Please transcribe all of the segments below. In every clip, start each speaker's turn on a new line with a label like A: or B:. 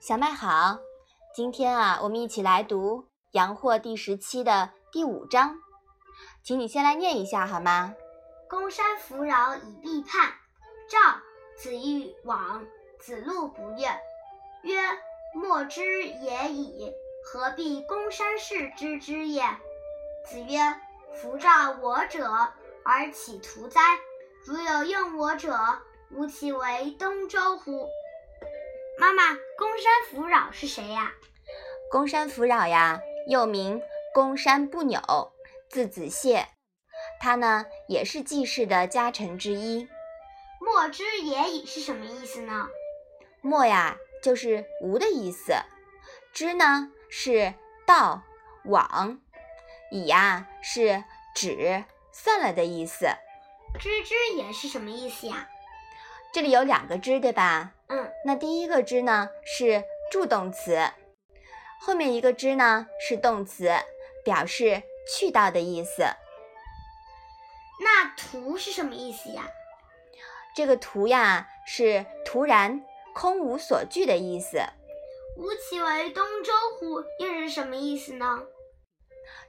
A: 小麦好，今天啊，我们一起来读《阳货》第十期的第五章，请你先来念一下好吗？
B: 公山弗扰以避叛，赵子欲往，子路不悦，曰：“莫之也已，何必公山氏之之也？”子曰：“弗召我者，而岂徒哉？如有用我者，吾其为东周乎？”妈妈，公山弗扰是谁呀？
A: 公山弗扰呀，又名公山不扭，字子燮，他呢也是季氏的家臣之一。
B: 莫之也已是什么意思呢？
A: 莫呀，就是无的意思；之呢是道往；已呀是止算了的意思。
B: 知之也是什么意思呀？
A: 这里有两个之，对吧？
B: 嗯，
A: 那第一个之呢是助动词，后面一个之呢是动词，表示去到的意思。
B: 那徒是什么意思呀？
A: 这个徒呀是突然、空无所惧的意思。
B: 吾其为东周乎？又是什么意思呢？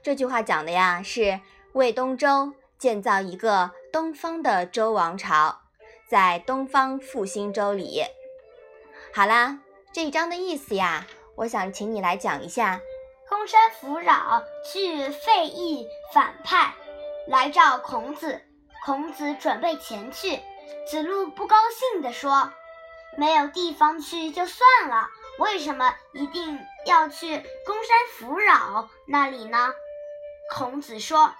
A: 这句话讲的呀是为东周建造一个东方的周王朝，在东方复兴周礼。好啦，这一章的意思呀，我想请你来讲一下。
B: 公山弗扰去费邑反叛，来召孔子。孔子准备前去，子路不高兴地说：“没有地方去就算了，为什么一定要去公山弗扰那里呢？”孔子说：“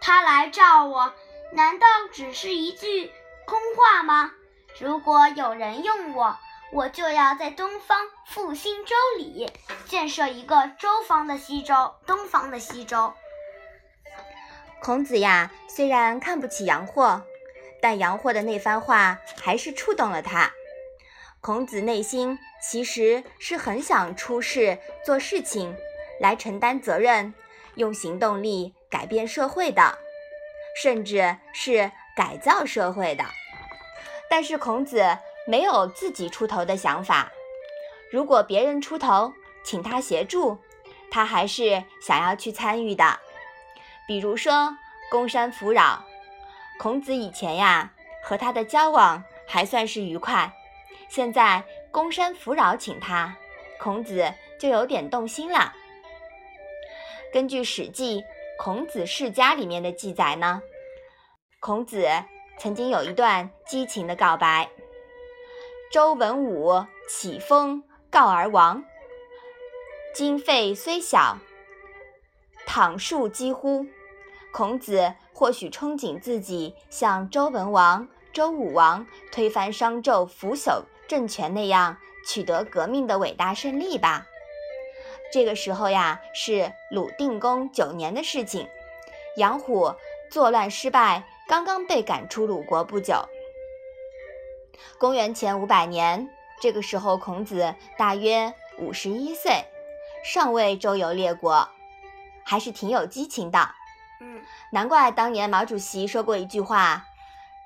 B: 他来召我，难道只是一句空话吗？如果有人用我。”我就要在东方复兴周礼，建设一个周方的西周，东方的西周。
A: 孔子呀，虽然看不起杨霍，但杨霍的那番话还是触动了他。孔子内心其实是很想出事做事情，来承担责任，用行动力改变社会的，甚至是改造社会的。但是孔子。没有自己出头的想法。如果别人出头，请他协助，他还是想要去参与的。比如说公山弗扰，孔子以前呀和他的交往还算是愉快，现在公山弗扰请他，孔子就有点动心了。根据《史记·孔子世家》里面的记载呢，孔子曾经有一段激情的告白。周文武起风告而亡，经费虽小，倘数几乎。孔子或许憧憬自己像周文王、周武王推翻商纣腐朽政权那样取得革命的伟大胜利吧。这个时候呀，是鲁定公九年的事情，杨虎作乱失败，刚刚被赶出鲁国不久。公元前五百年，这个时候孔子大约五十一岁，尚未周游列国，还是挺有激情的。
B: 嗯，
A: 难怪当年毛主席说过一句话，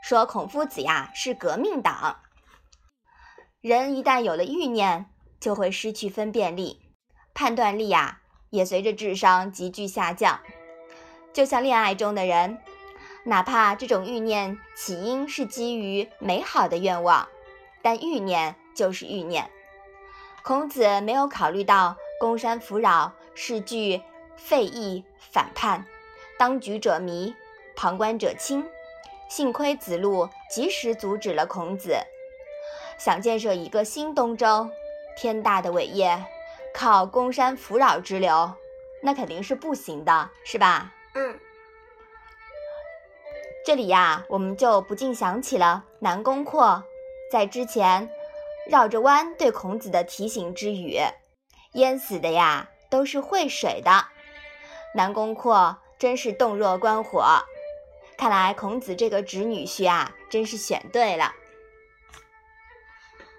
A: 说孔夫子呀是革命党。人一旦有了欲念，就会失去分辨力，判断力呀也随着智商急剧下降。就像恋爱中的人。哪怕这种欲念起因是基于美好的愿望，但欲念就是欲念。孔子没有考虑到公山弗扰是句废邑反叛，当局者迷，旁观者清。幸亏子路及时阻止了孔子。想建设一个新东周，天大的伟业，靠公山弗扰之流，那肯定是不行的，是吧？
B: 嗯。
A: 这里呀，我们就不禁想起了南宫括在之前绕着弯对孔子的提醒之语：“淹死的呀，都是会水的。”南宫括真是洞若观火，看来孔子这个侄女婿啊，真是选对了。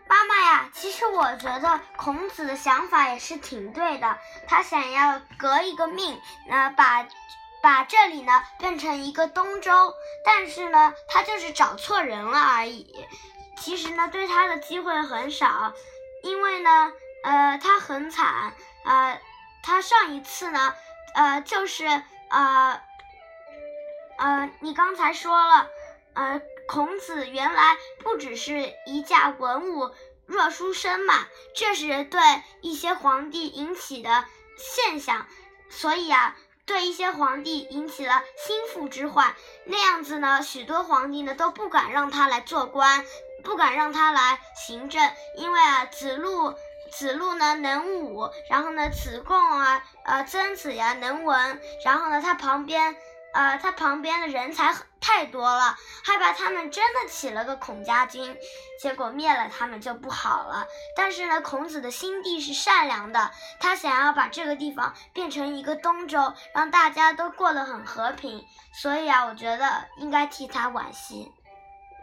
B: 妈妈呀，其实我觉得孔子的想法也是挺对的，他想要革一个命，呃，把。把这里呢变成一个东周，但是呢，他就是找错人了而已。其实呢，对他的机会很少，因为呢，呃，他很惨，呃，他上一次呢，呃，就是呃，呃，你刚才说了，呃，孔子原来不只是一架文武弱书生嘛，这是对一些皇帝引起的现象，所以啊。对一些皇帝引起了心腹之患，那样子呢，许多皇帝呢都不敢让他来做官，不敢让他来行政，因为啊，子路，子路呢能武，然后呢，子贡啊，呃，曾子呀能文，然后呢，他旁边。呃，他旁边的人才太多了，害怕他们真的起了个孔家军，结果灭了他们就不好了。但是呢，孔子的心地是善良的，他想要把这个地方变成一个东周，让大家都过得很和平。所以啊，我觉得应该替他惋惜。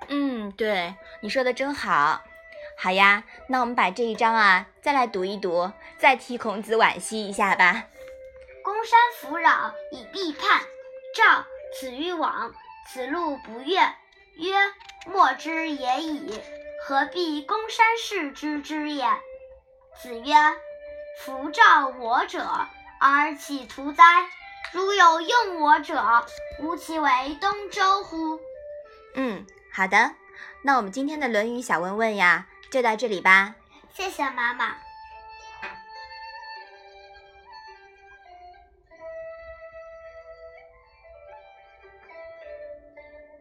A: 嗯，对，你说的真好。好呀，那我们把这一章啊再来读一读，再替孔子惋惜一下吧。
B: 公山弗扰，以避叛。赵子欲往，子路不悦，曰：“莫之也已，何必公山氏之之也？”子曰：“夫召我者，而岂徒哉？如有用我者，吾其为东周乎？”
A: 嗯，好的，那我们今天的《论语》小问问呀，就到这里吧。
B: 谢谢妈妈。